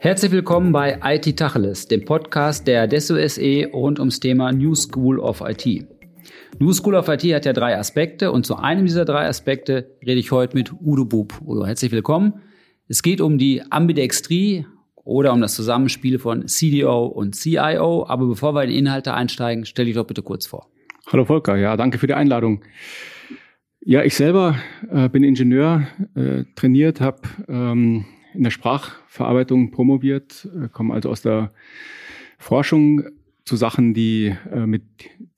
Herzlich willkommen bei IT Tacheles, dem Podcast der Desso SE rund ums Thema New School of IT. New School of IT hat ja drei Aspekte und zu einem dieser drei Aspekte rede ich heute mit Udo Bub. Udo, herzlich willkommen. Es geht um die Ambidextrie oder um das Zusammenspiel von CDO und CIO. Aber bevor wir in Inhalte einsteigen, stell dich doch bitte kurz vor. Hallo Volker, ja, danke für die Einladung. Ja, ich selber äh, bin Ingenieur, äh, trainiert, habe ähm, in der Sprachverarbeitung promoviert, äh, komme also aus der Forschung zu Sachen, die äh, mit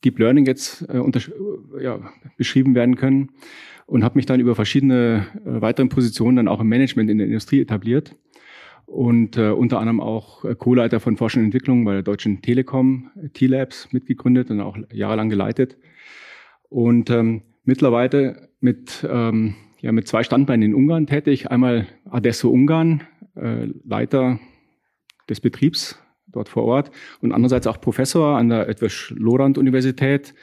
Deep Learning jetzt äh, unter, ja, beschrieben werden können und habe mich dann über verschiedene äh, weitere Positionen dann auch im Management in der Industrie etabliert und äh, unter anderem auch äh, Co-Leiter von Forschung und Entwicklung bei der Deutschen Telekom, T-Labs mitgegründet und auch jahrelang geleitet. Und ähm, mittlerweile mit, ähm, ja, mit zwei Standbeinen in Ungarn tätig. Einmal Adesso Ungarn, äh, Leiter des Betriebs dort vor Ort und andererseits auch Professor an der Edward Lorand Universität.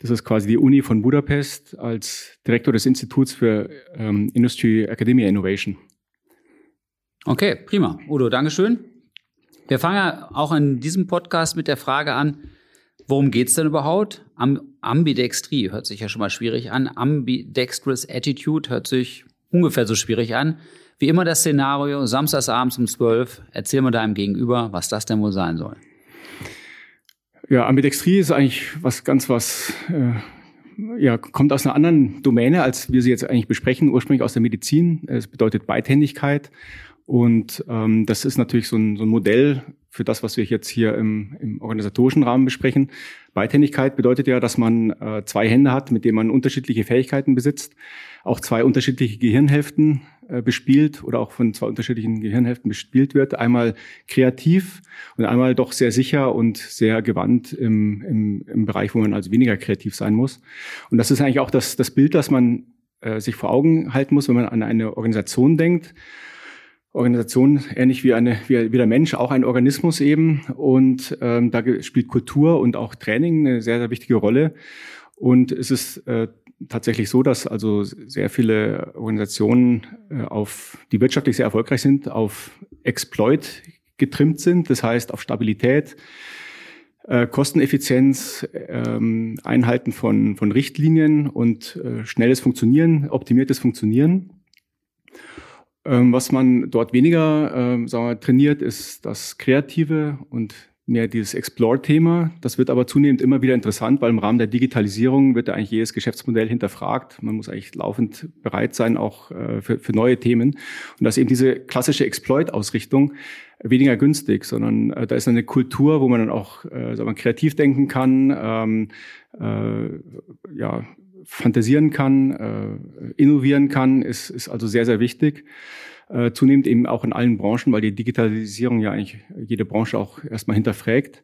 Das ist quasi die Uni von Budapest als Direktor des Instituts für ähm, Industry Academia Innovation. Okay, prima. Udo, Dankeschön. Wir fangen ja auch in diesem Podcast mit der Frage an, worum geht's denn überhaupt? Am Ambidextrie hört sich ja schon mal schwierig an. Ambidextrous Attitude hört sich ungefähr so schwierig an. Wie immer das Szenario, samstagsabends um 12, erzähl mal deinem Gegenüber, was das denn wohl sein soll. Ja, Ambidextrie ist eigentlich was ganz was, äh, ja, kommt aus einer anderen Domäne, als wir sie jetzt eigentlich besprechen, ursprünglich aus der Medizin. Es bedeutet Beidhändigkeit und ähm, das ist natürlich so ein, so ein Modell für das, was wir jetzt hier im, im organisatorischen Rahmen besprechen. Beidhändigkeit bedeutet ja, dass man äh, zwei Hände hat, mit denen man unterschiedliche Fähigkeiten besitzt, auch zwei unterschiedliche Gehirnhälften äh, bespielt oder auch von zwei unterschiedlichen Gehirnhälften bespielt wird. Einmal kreativ und einmal doch sehr sicher und sehr gewandt im, im, im Bereich, wo man also weniger kreativ sein muss. Und das ist eigentlich auch das, das Bild, das man äh, sich vor Augen halten muss, wenn man an eine Organisation denkt Organisation ähnlich wie, eine, wie, wie der Mensch, auch ein Organismus eben. Und ähm, da spielt Kultur und auch Training eine sehr, sehr wichtige Rolle. Und es ist äh, tatsächlich so, dass also sehr viele Organisationen äh, auf, die wirtschaftlich sehr erfolgreich sind, auf Exploit getrimmt sind. Das heißt auf Stabilität, äh, Kosteneffizienz, ähm, Einhalten von, von Richtlinien und äh, schnelles Funktionieren, optimiertes Funktionieren. Ähm, was man dort weniger ähm, sagen wir, trainiert, ist das Kreative und mehr dieses Explore-Thema. Das wird aber zunehmend immer wieder interessant, weil im Rahmen der Digitalisierung wird ja eigentlich jedes Geschäftsmodell hinterfragt. Man muss eigentlich laufend bereit sein, auch äh, für, für neue Themen. Und dass eben diese klassische Exploit-Ausrichtung weniger günstig, sondern äh, da ist eine Kultur, wo man dann auch äh, sagen wir, kreativ denken kann, ähm, äh, ja, fantasieren kann, äh, innovieren kann, ist, ist also sehr, sehr wichtig. Äh, zunehmend eben auch in allen Branchen, weil die Digitalisierung ja eigentlich jede Branche auch erstmal hinterfragt.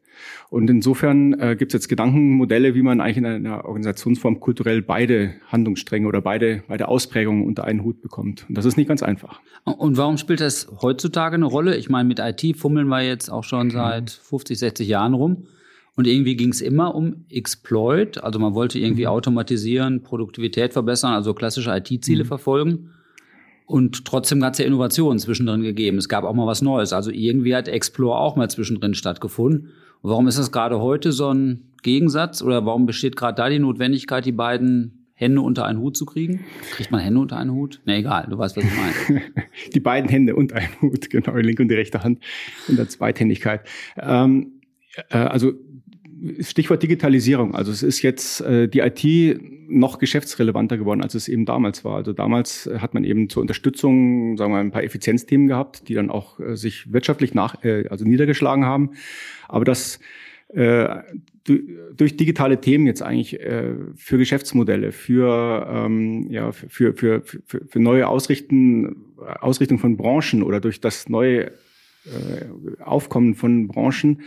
Und insofern äh, gibt es jetzt Gedankenmodelle, wie man eigentlich in einer Organisationsform kulturell beide Handlungsstränge oder beide, beide Ausprägungen unter einen Hut bekommt. Und das ist nicht ganz einfach. Und warum spielt das heutzutage eine Rolle? Ich meine, mit IT fummeln wir jetzt auch schon seit 50, 60 Jahren rum. Und irgendwie ging es immer um Exploit, also man wollte irgendwie mhm. automatisieren, Produktivität verbessern, also klassische IT-Ziele mhm. verfolgen. Und trotzdem hat es ja Innovationen zwischendrin gegeben. Es gab auch mal was Neues. Also irgendwie hat Explore auch mal zwischendrin stattgefunden. Und warum ist das gerade heute so ein Gegensatz? Oder warum besteht gerade da die Notwendigkeit, die beiden Hände unter einen Hut zu kriegen? Kriegt man Hände unter einen Hut? Nee, egal, du weißt, was ich meine. die beiden Hände unter einen Hut, genau, die linke und die rechte Hand in der Zweithändigkeit. Ähm, äh, also Stichwort Digitalisierung. Also es ist jetzt äh, die IT noch geschäftsrelevanter geworden, als es eben damals war. Also damals äh, hat man eben zur Unterstützung, sagen wir, ein paar Effizienzthemen gehabt, die dann auch äh, sich wirtschaftlich nach, äh, also niedergeschlagen haben. Aber das äh, durch digitale Themen jetzt eigentlich äh, für Geschäftsmodelle, für ähm, ja für, für, für, für neue Ausrichten, Ausrichtung von Branchen oder durch das neue äh, Aufkommen von Branchen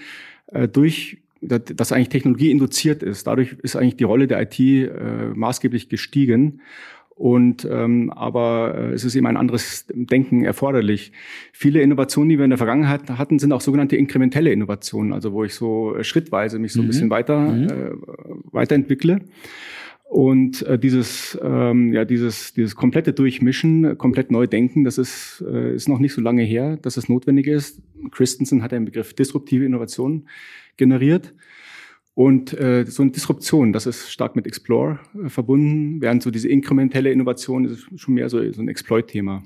äh, durch das eigentlich Technologie induziert ist. Dadurch ist eigentlich die Rolle der IT äh, maßgeblich gestiegen. Und ähm, aber äh, es ist eben ein anderes Denken erforderlich. Viele Innovationen, die wir in der Vergangenheit hatten, sind auch sogenannte inkrementelle Innovationen, also wo ich so äh, schrittweise mich so ein mhm. bisschen weiter mhm. äh, weiterentwickle. Und äh, dieses, ähm, ja, dieses, dieses komplette Durchmischen, komplett neu denken, das ist, äh, ist noch nicht so lange her, dass es notwendig ist. Christensen hat den Begriff disruptive Innovation generiert. Und äh, so eine Disruption, das ist stark mit Explore äh, verbunden, während so diese inkrementelle Innovation ist schon mehr so, so ein Exploit-Thema.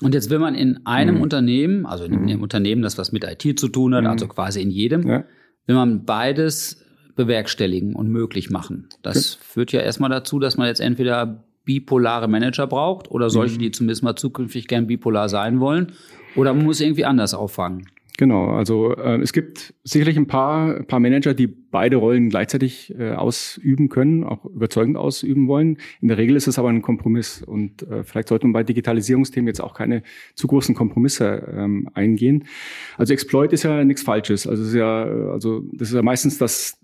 Und jetzt will man in einem mhm. Unternehmen, also in einem mhm. Unternehmen, das was mit IT zu tun hat, mhm. also quasi in jedem, ja. will man beides bewerkstelligen und möglich machen. Das okay. führt ja erstmal dazu, dass man jetzt entweder bipolare Manager braucht oder solche, mhm. die zumindest mal zukünftig gern bipolar sein wollen, oder man muss irgendwie anders auffangen. Genau, also äh, es gibt sicherlich ein paar, paar Manager, die beide Rollen gleichzeitig äh, ausüben können, auch überzeugend ausüben wollen. In der Regel ist es aber ein Kompromiss und äh, vielleicht sollte man bei Digitalisierungsthemen jetzt auch keine zu großen Kompromisse ähm, eingehen. Also Exploit ist ja nichts Falsches. Also ist ja, also das ist ja meistens das.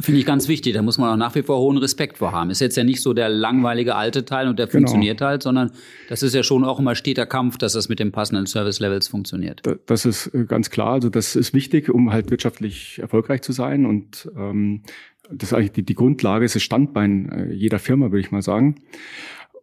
Finde ich ganz wichtig. Da muss man auch nach wie vor hohen Respekt vor haben. Ist jetzt ja nicht so der langweilige alte Teil und der genau. funktioniert halt, sondern das ist ja schon auch immer steter Kampf, dass das mit den passenden Service Levels funktioniert. Das ist äh, ganz klar. Also das ist wichtig, um halt wirtschaftlich erfolgreich zu sein und und ähm, das ist eigentlich die, die Grundlage, ist das Standbein äh, jeder Firma, würde ich mal sagen.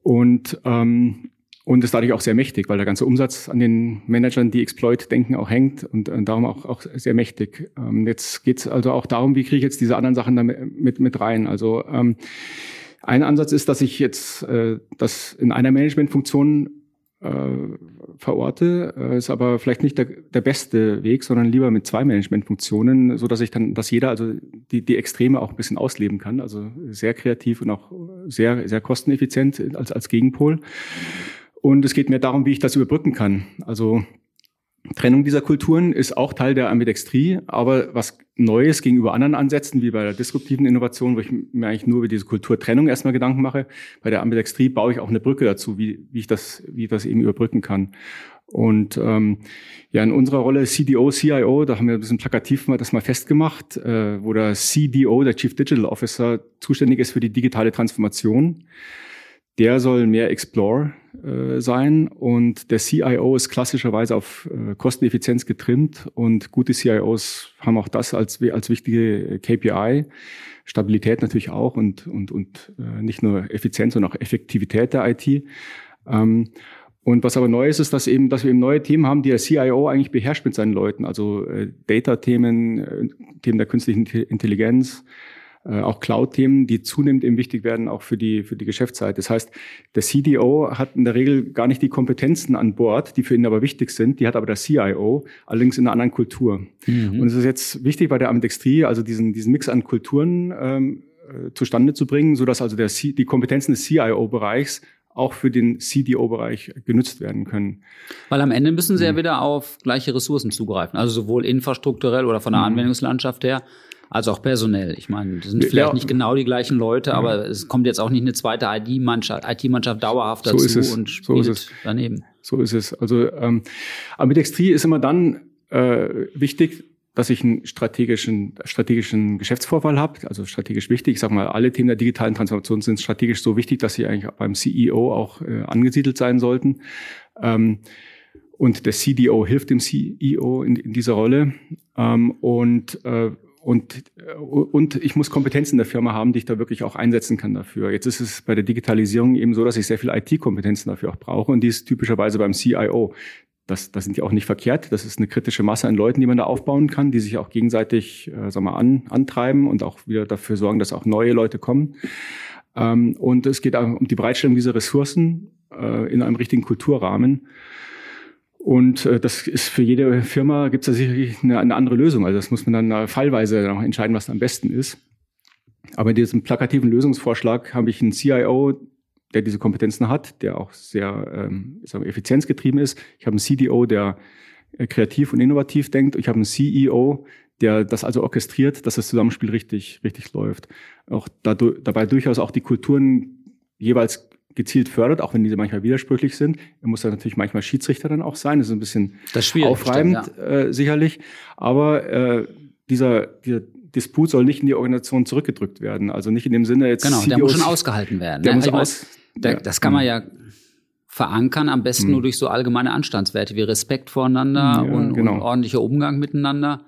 Und ähm, und ist dadurch auch sehr mächtig, weil der ganze Umsatz an den Managern, die Exploit denken, auch hängt und, und darum auch, auch sehr mächtig. Ähm, jetzt geht es also auch darum, wie kriege ich jetzt diese anderen Sachen damit mit, mit rein. Also ähm, ein Ansatz ist, dass ich jetzt äh, das in einer Managementfunktion äh, verorte, äh, ist aber vielleicht nicht der, der beste Weg, sondern lieber mit zwei Managementfunktionen, so dass ich dann, dass jeder also die, die Extreme auch ein bisschen ausleben kann, also sehr kreativ und auch sehr, sehr kosteneffizient als, als Gegenpol. Und es geht mir darum, wie ich das überbrücken kann. Also Trennung dieser Kulturen ist auch Teil der Ambidextrie, aber was Neues gegenüber anderen Ansätzen, wie bei der disruptiven Innovation, wo ich mir eigentlich nur über diese Kulturtrennung erstmal Gedanken mache. Bei der Ambidextrie baue ich auch eine Brücke dazu, wie, wie ich das, wie ich das eben überbrücken kann. Und ähm, ja, in unserer Rolle CDO, CIO, da haben wir ein bisschen plakativ mal das mal festgemacht, äh, wo der CDO, der Chief Digital Officer, zuständig ist für die digitale Transformation. Der soll mehr Explore äh, sein und der CIO ist klassischerweise auf äh, Kosteneffizienz getrimmt und gute CIOs haben auch das als, als wichtige KPI. Stabilität natürlich auch und, und, und äh, nicht nur Effizienz, sondern auch Effektivität der IT. Ähm, und was aber neu ist, ist, dass eben, dass wir eben neue Themen haben, die der CIO eigentlich beherrscht mit seinen Leuten. Also äh, Data-Themen, äh, Themen der künstlichen Intelligenz, äh, auch Cloud-Themen, die zunehmend eben wichtig werden, auch für die, für die Geschäftszeit. Das heißt, der CDO hat in der Regel gar nicht die Kompetenzen an Bord, die für ihn aber wichtig sind. Die hat aber der CIO, allerdings in einer anderen Kultur. Mhm. Und es ist jetzt wichtig bei der Ambidextrie, also diesen, diesen Mix an Kulturen ähm, äh, zustande zu bringen, so dass also der C die Kompetenzen des CIO-Bereichs auch für den CDO-Bereich genutzt werden können. Weil am Ende müssen Sie ja mhm. wieder auf gleiche Ressourcen zugreifen, also sowohl infrastrukturell oder von der mhm. Anwendungslandschaft her, als auch personell. Ich meine, das sind vielleicht ja. nicht genau die gleichen Leute, ja. aber es kommt jetzt auch nicht eine zweite IT-Mannschaft IT dauerhaft dazu so und spielt so daneben. So ist es. Also ähm, Ambidextrie ist immer dann äh, wichtig, dass ich einen strategischen, strategischen Geschäftsvorfall habe, also strategisch wichtig. Ich sage mal, alle Themen der digitalen Transformation sind strategisch so wichtig, dass sie eigentlich beim CEO auch äh, angesiedelt sein sollten. Ähm, und der CDO hilft dem CEO in, in dieser Rolle. Ähm, und äh, und, äh, und ich muss Kompetenzen der Firma haben, die ich da wirklich auch einsetzen kann dafür. Jetzt ist es bei der Digitalisierung eben so, dass ich sehr viel IT-Kompetenzen dafür auch brauche. Und die ist typischerweise beim CIO. Das, das sind die auch nicht verkehrt. Das ist eine kritische Masse an Leuten, die man da aufbauen kann, die sich auch gegenseitig äh, sag mal, an, antreiben und auch wieder dafür sorgen, dass auch neue Leute kommen. Ähm, und es geht auch um die Bereitstellung dieser Ressourcen äh, in einem richtigen Kulturrahmen. Und äh, das ist für jede Firma gibt es da sicherlich eine, eine, andere Lösung. Also das muss man dann äh, fallweise noch entscheiden, was am besten ist. Aber in diesem plakativen Lösungsvorschlag habe ich einen CIO, der diese Kompetenzen hat, der auch sehr ähm, effizienzgetrieben ist. Ich habe einen CDO, der äh, kreativ und innovativ denkt. Ich habe einen CEO, der das also orchestriert, dass das Zusammenspiel richtig, richtig läuft. Auch dadurch, dabei durchaus auch die Kulturen jeweils gezielt fördert, auch wenn diese manchmal widersprüchlich sind. Er muss dann natürlich manchmal Schiedsrichter dann auch sein. Das ist ein bisschen aufreibend, ja. äh, sicherlich. Aber äh, dieser, dieser Disput soll nicht in die Organisation zurückgedrückt werden. Also nicht in dem Sinne jetzt. Genau, CEOs, der muss schon ausgehalten werden. Der ne? muss aus, der, ja. Das kann man ja verankern, am besten mhm. nur durch so allgemeine Anstandswerte wie Respekt voreinander ja, und, genau. und ordentlicher Umgang miteinander.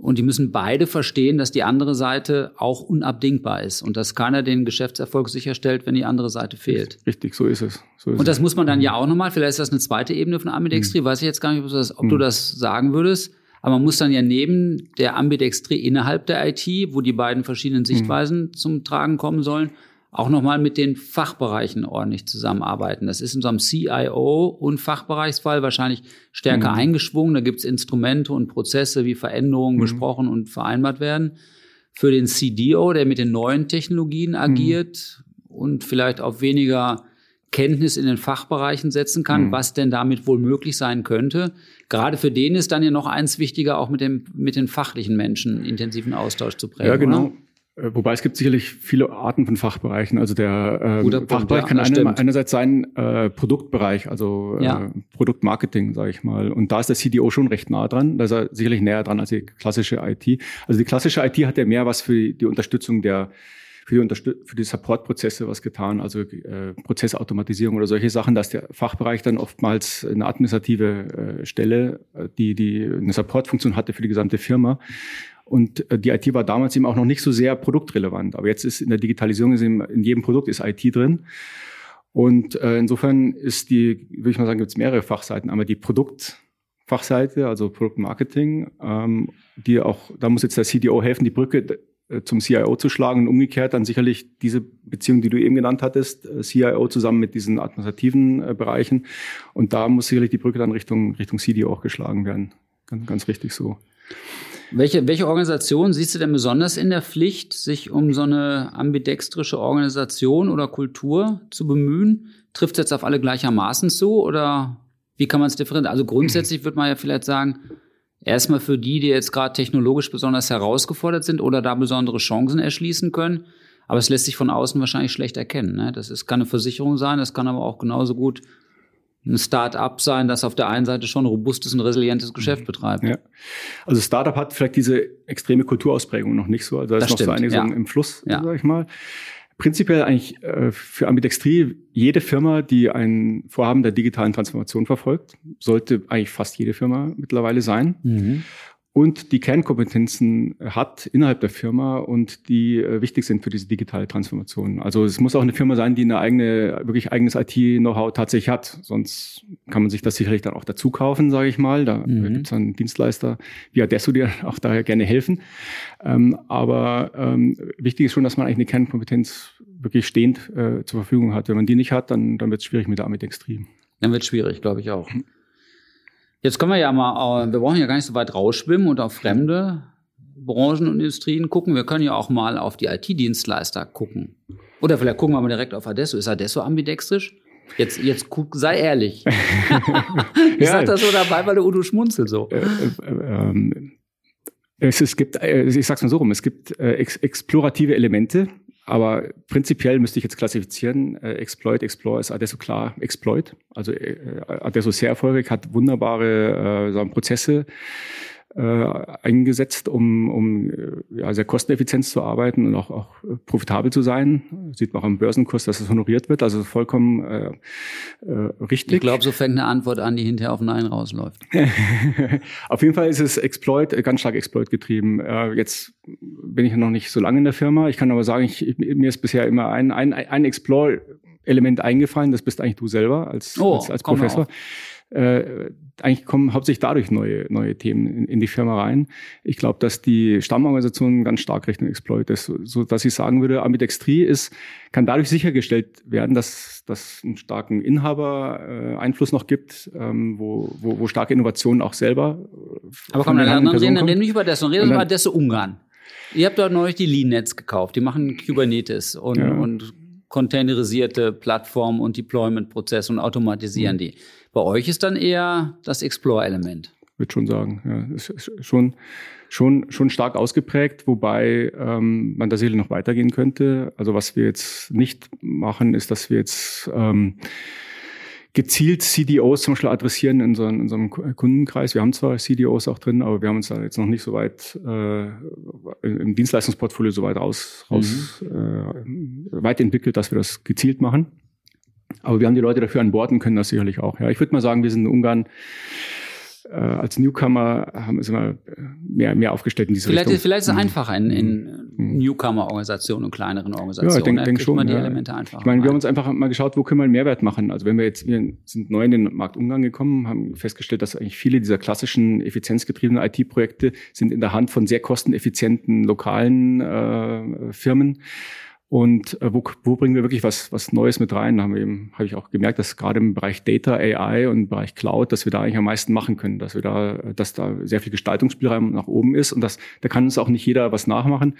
Und die müssen beide verstehen, dass die andere Seite auch unabdingbar ist und dass keiner den Geschäftserfolg sicherstellt, wenn die andere Seite fehlt. Richtig, so ist es. So ist und das muss man dann ja auch nochmal, vielleicht ist das eine zweite Ebene von Ambidextrie, mhm. weiß ich jetzt gar nicht, ob, das, ob mhm. du das sagen würdest. Aber man muss dann ja neben der Ambidextrie innerhalb der IT, wo die beiden verschiedenen Sichtweisen mhm. zum Tragen kommen sollen, auch nochmal mit den Fachbereichen ordentlich zusammenarbeiten. Das ist in so einem CIO- und Fachbereichsfall wahrscheinlich stärker mhm. eingeschwungen. Da gibt es Instrumente und Prozesse, wie Veränderungen mhm. besprochen und vereinbart werden. Für den CDO, der mit den neuen Technologien agiert mhm. und vielleicht auf weniger Kenntnis in den Fachbereichen setzen kann, mhm. was denn damit wohl möglich sein könnte. Gerade für den ist dann ja noch eins wichtiger, auch mit dem mit den fachlichen Menschen intensiven Austausch zu prägen. Ja, genau. Oder? Äh, wobei es gibt sicherlich viele Arten von Fachbereichen. Also der äh, Fachbereich ja, kann eine, einerseits sein äh, Produktbereich, also ja. äh, Produktmarketing, sage ich mal. Und da ist der CDO schon recht nah dran. Da ist er sicherlich näher dran als die klassische IT. Also die klassische IT hat ja mehr was für die Unterstützung der für die, Unterstüt für die Support-Prozesse was getan, also äh, Prozessautomatisierung oder solche Sachen, dass der Fachbereich dann oftmals eine administrative äh, Stelle, äh, die, die eine Support-Funktion hatte für die gesamte Firma. Und äh, die IT war damals eben auch noch nicht so sehr produktrelevant. Aber jetzt ist in der Digitalisierung ist in, in jedem Produkt ist IT drin. Und äh, insofern ist die, würde ich mal sagen, gibt es mehrere Fachseiten. Einmal die Produktfachseite, also Produktmarketing, ähm, die auch, da muss jetzt der CDO helfen, die Brücke äh, zum CIO zu schlagen und umgekehrt dann sicherlich diese Beziehung, die du eben genannt hattest, äh, CIO zusammen mit diesen administrativen Bereichen. Und da muss sicherlich die Brücke dann Richtung, Richtung CDO auch geschlagen werden. Ganz, ganz richtig so. Welche, welche Organisation siehst du denn besonders in der Pflicht, sich um so eine ambidextrische Organisation oder Kultur zu bemühen? Trifft es jetzt auf alle gleichermaßen zu oder wie kann man es differenzieren? Also grundsätzlich würde man ja vielleicht sagen, erstmal für die, die jetzt gerade technologisch besonders herausgefordert sind oder da besondere Chancen erschließen können. Aber es lässt sich von außen wahrscheinlich schlecht erkennen. Ne? Das ist, kann eine Versicherung sein, das kann aber auch genauso gut ein Start-up sein, das auf der einen Seite schon ein robustes und resilientes Geschäft mhm. betreibt. Ja. Also Start-up hat vielleicht diese extreme Kulturausprägung noch nicht so. Also da ist noch stimmt, so einiges ja. im Fluss, ja. sag ich mal. Prinzipiell eigentlich äh, für Ambidextrie, jede Firma, die ein Vorhaben der digitalen Transformation verfolgt, sollte eigentlich fast jede Firma mittlerweile sein. Mhm und die Kernkompetenzen hat innerhalb der Firma und die äh, wichtig sind für diese digitale Transformation. Also es muss auch eine Firma sein, die eine eigene, wirklich eigenes IT-Know-how tatsächlich hat. Sonst kann man sich das sicherlich dann auch dazu kaufen, sage ich mal. Da mhm. gibt es einen Dienstleister wie Adesso, die auch daher gerne helfen. Ähm, aber ähm, wichtig ist schon, dass man eigentlich eine Kernkompetenz wirklich stehend äh, zur Verfügung hat. Wenn man die nicht hat, dann, dann wird es schwierig mit der Amit-Extreme. Dann wird es schwierig, glaube ich auch. Jetzt können wir ja mal, äh, wir brauchen ja gar nicht so weit rausschwimmen und auf fremde Branchen und Industrien gucken. Wir können ja auch mal auf die IT-Dienstleister gucken. Oder vielleicht gucken wir mal direkt auf Adesso. Ist Adesso ambidextrisch? Jetzt, jetzt guck, sei ehrlich. ich ja, sag das so dabei, weil der Udo schmunzelt so. Äh, äh, ähm, es, es gibt, ich sag's mal so rum, es gibt ex explorative Elemente, aber prinzipiell müsste ich jetzt klassifizieren, äh, Exploit, Explore ist Adesso klar Exploit. Also äh, Adesso sehr erfolgreich, hat wunderbare äh, Prozesse äh, eingesetzt, um, um äh, ja, sehr kosteneffizient zu arbeiten und auch, auch profitabel zu sein. Sieht man auch am Börsenkurs, dass es honoriert wird, also vollkommen äh, äh, richtig. Ich glaube, so fängt eine Antwort an, die hinterher auf Nein rausläuft. auf jeden Fall ist es Exploit, äh, ganz stark Exploit getrieben. Äh, jetzt bin ich noch nicht so lange in der Firma. Ich kann aber sagen, ich, mir ist bisher immer ein, ein, ein Explore Element eingefallen, das bist eigentlich du selber als, oh, als, als Professor. Äh, eigentlich kommen hauptsächlich dadurch neue, neue Themen in, in die Firma rein. Ich glaube, dass die Stammorganisation ganz stark Richtung Exploit ist, so dass ich sagen würde, Ambidextrie ist, kann dadurch sichergestellt werden, dass dass einen starken Inhaber äh, Einfluss noch gibt, ähm, wo, wo, wo starke Innovationen auch selber. Äh, Aber komm, dann, dann reden wir nicht über das, sondern reden wir über das Ungarn. Ihr habt dort neulich die Lean-Netz gekauft, die machen Kubernetes und, ja. und containerisierte Plattformen und Deployment-Prozesse und automatisieren mhm. die. Bei euch ist dann eher das Explore-Element. Würde schon sagen, ja, ist schon schon schon stark ausgeprägt, wobei ähm, man da sicherlich noch weitergehen könnte. Also was wir jetzt nicht machen, ist, dass wir jetzt ähm, gezielt CDOs zum Beispiel adressieren in unserem, in unserem Kundenkreis. Wir haben zwar CDOs auch drin, aber wir haben uns da jetzt noch nicht so weit äh, im Dienstleistungsportfolio so weit raus, raus mhm. äh, weit entwickelt, dass wir das gezielt machen. Aber wir haben die Leute dafür an Bord und können das sicherlich auch. Ja, ich würde mal sagen, wir sind in Ungarn äh, als Newcomer haben sind wir mehr, mehr aufgestellt in diese vielleicht, Richtung. Vielleicht ist es mhm. einfacher in, in mhm. Newcomer-Organisationen und kleineren Organisationen. Ja, ich denke denk schon. Man die ja. Elemente einfacher ich meine, wir haben uns einfach mal geschaut, wo können wir einen Mehrwert machen. Also wenn wir jetzt, wir sind neu in den Marktumgang gekommen, haben festgestellt, dass eigentlich viele dieser klassischen effizienzgetriebenen IT-Projekte sind in der Hand von sehr kosteneffizienten lokalen äh, Firmen. Und äh, wo, wo bringen wir wirklich was, was Neues mit rein? Da haben wir eben, habe ich auch gemerkt, dass gerade im Bereich Data, AI und Bereich Cloud, dass wir da eigentlich am meisten machen können, dass wir da, dass da sehr viel Gestaltungsspielraum nach oben ist und das, da kann uns auch nicht jeder was nachmachen.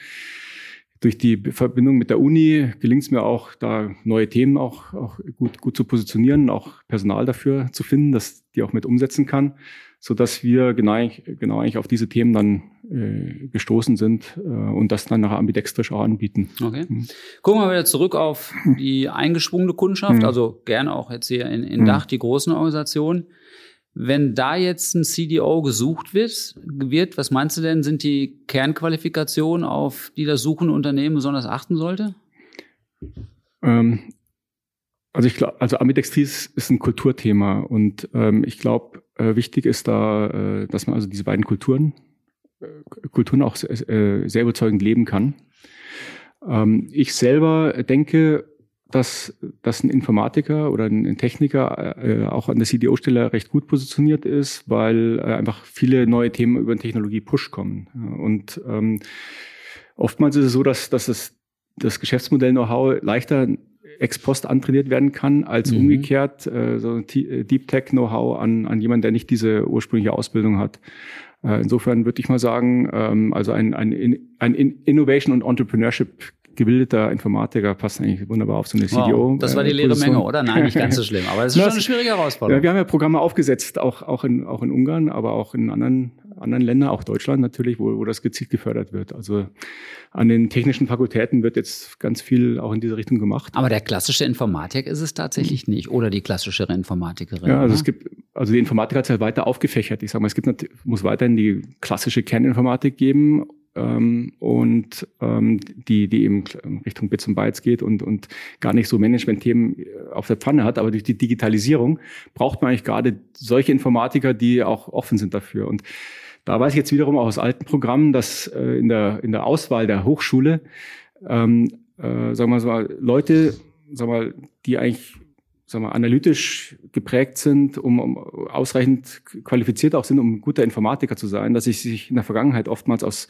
Durch die Verbindung mit der Uni gelingt es mir auch, da neue Themen auch, auch gut, gut zu positionieren, auch Personal dafür zu finden, dass die auch mit umsetzen kann so dass wir genau, genau eigentlich auf diese Themen dann äh, gestoßen sind äh, und das dann nachher ambidextrisch auch anbieten. Okay. Mhm. Gucken wir wieder zurück auf die eingeschwungene Kundschaft, mhm. also gerne auch jetzt hier in, in mhm. Dach, die großen Organisationen. Wenn da jetzt ein CDO gesucht wird, wird, was meinst du denn, sind die Kernqualifikationen, auf die das suchende Unternehmen besonders achten sollte? Ähm, also ich glaube, also Ambidextris ist ein Kulturthema und ähm, ich glaube, äh, wichtig ist da, äh, dass man also diese beiden Kulturen, äh, Kulturen auch äh, sehr überzeugend leben kann. Ähm, ich selber denke, dass, dass ein Informatiker oder ein Techniker äh, auch an der CDO-Stelle recht gut positioniert ist, weil äh, einfach viele neue Themen über den Technologie-Push kommen. Und ähm, oftmals ist es so, dass, dass es das Geschäftsmodell-Know-how leichter ex post antrainiert werden kann, als mhm. umgekehrt äh, so äh, Deep Tech Know-how an, an jemanden, der nicht diese ursprüngliche Ausbildung hat. Äh, insofern würde ich mal sagen, ähm, also ein, ein, ein Innovation und Entrepreneurship gebildeter Informatiker passt eigentlich wunderbar auf so eine CDO. Wow, das war die leere Menge, oder? Nein, nicht ganz so schlimm. Aber es ist schon eine schwierige Herausforderung. Ja, wir haben ja Programme aufgesetzt, auch, auch, in, auch in Ungarn, aber auch in anderen, anderen Ländern, auch Deutschland natürlich, wo, wo das gezielt gefördert wird. Also an den technischen Fakultäten wird jetzt ganz viel auch in diese Richtung gemacht. Aber der klassische Informatik ist es tatsächlich nicht. Oder die klassischere Informatikerin. Ja, also oder? es gibt, also die Informatik hat es ja weiter aufgefächert. Ich sage mal, es gibt, muss weiterhin die klassische Kerninformatik geben ähm, und ähm, die, die eben Richtung Bits und Bytes geht und, und gar nicht so Management-Themen äh, auf der Pfanne hat. Aber durch die Digitalisierung braucht man eigentlich gerade solche Informatiker, die auch offen sind dafür. Und da weiß ich jetzt wiederum auch aus alten Programmen, dass äh, in, der, in der Auswahl der Hochschule, ähm, äh, sagen wir mal, Leute, sagen wir mal, die eigentlich sagen wir, analytisch geprägt sind, um, um ausreichend qualifiziert auch sind, um guter Informatiker zu sein, dass ich sich in der Vergangenheit oftmals aus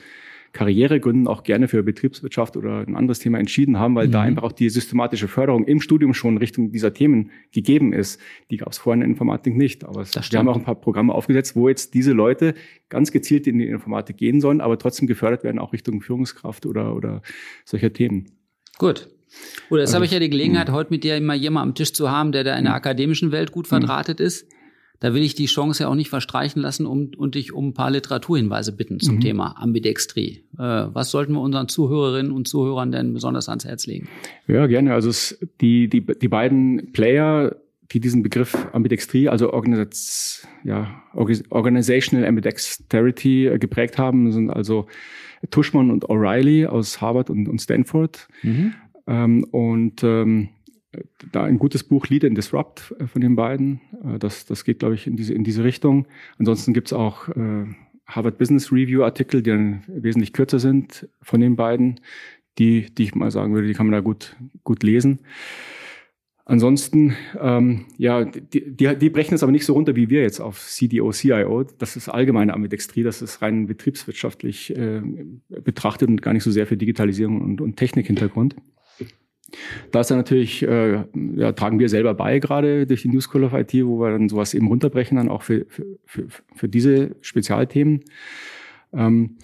Karrieregründen auch gerne für Betriebswirtschaft oder ein anderes Thema entschieden haben, weil mhm. da einfach auch die systematische Förderung im Studium schon Richtung dieser Themen gegeben ist. Die gab es vorher in der Informatik nicht. Aber es, wir haben auch ein paar Programme aufgesetzt, wo jetzt diese Leute ganz gezielt in die Informatik gehen sollen, aber trotzdem gefördert werden, auch Richtung Führungskraft oder, oder solcher Themen. Gut. Oder jetzt also, habe ich ja die Gelegenheit, mh. heute mit dir immer jemand am Tisch zu haben, der da in der akademischen Welt gut verdrahtet ist da will ich die Chance ja auch nicht verstreichen lassen um, und dich um ein paar Literaturhinweise bitten zum mhm. Thema Ambidextrie. Äh, was sollten wir unseren Zuhörerinnen und Zuhörern denn besonders ans Herz legen? Ja, gerne. Also es, die, die, die beiden Player, die diesen Begriff Ambidextrie, also Organis ja, Organizational Ambidexterity äh, geprägt haben, sind also Tushman und O'Reilly aus Harvard und, und Stanford. Mhm. Ähm, und ähm, da ein gutes Buch Lead and Disrupt äh, von den beiden. Äh, das, das geht, glaube ich, in diese, in diese Richtung. Ansonsten gibt es auch äh, Harvard Business Review Artikel, die dann wesentlich kürzer sind von den beiden, die, die ich mal sagen würde, die kann man da gut, gut lesen. Ansonsten, ähm, ja, die, die, die brechen es aber nicht so runter wie wir jetzt auf CDO, CIO. Das ist allgemeine Ambidextrie, das ist rein betriebswirtschaftlich äh, betrachtet und gar nicht so sehr für Digitalisierung und, und Technik-Hintergrund. Da ist dann natürlich, äh, ja, tragen wir selber bei, gerade durch die New School of IT, wo wir dann sowas eben runterbrechen, dann auch für, für, für, diese Spezialthemen. Ähm,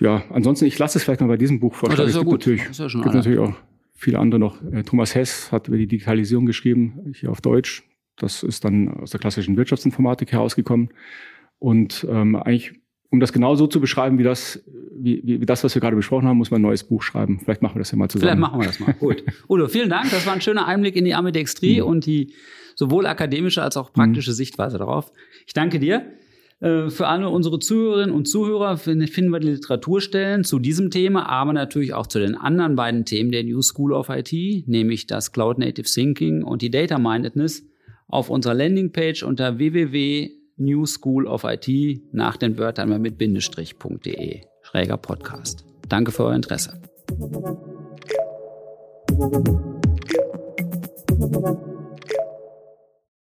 ja, ansonsten, ich lasse es vielleicht mal bei diesem Buch vorstellen. Oh, das ist ja gut. Natürlich, das ist ja schon gibt natürlich auch viele andere noch. Äh, Thomas Hess hat über die Digitalisierung geschrieben, hier auf Deutsch. Das ist dann aus der klassischen Wirtschaftsinformatik herausgekommen. Und ähm, eigentlich um das genau so zu beschreiben, wie das, wie, wie, das, was wir gerade besprochen haben, muss man ein neues Buch schreiben. Vielleicht machen wir das ja mal zusammen. Vielleicht machen wir das mal. Gut. Udo, vielen Dank. Das war ein schöner Einblick in die Ambidextrie mhm. und die sowohl akademische als auch praktische mhm. Sichtweise darauf. Ich danke dir. Äh, für alle unsere Zuhörerinnen und Zuhörer finden wir die Literaturstellen zu diesem Thema, aber natürlich auch zu den anderen beiden Themen der New School of IT, nämlich das Cloud Native Thinking und die Data Mindedness auf unserer Landingpage unter www New School of IT nach den Wörtern mal mit bindestrich.de. Schräger Podcast. Danke für euer Interesse.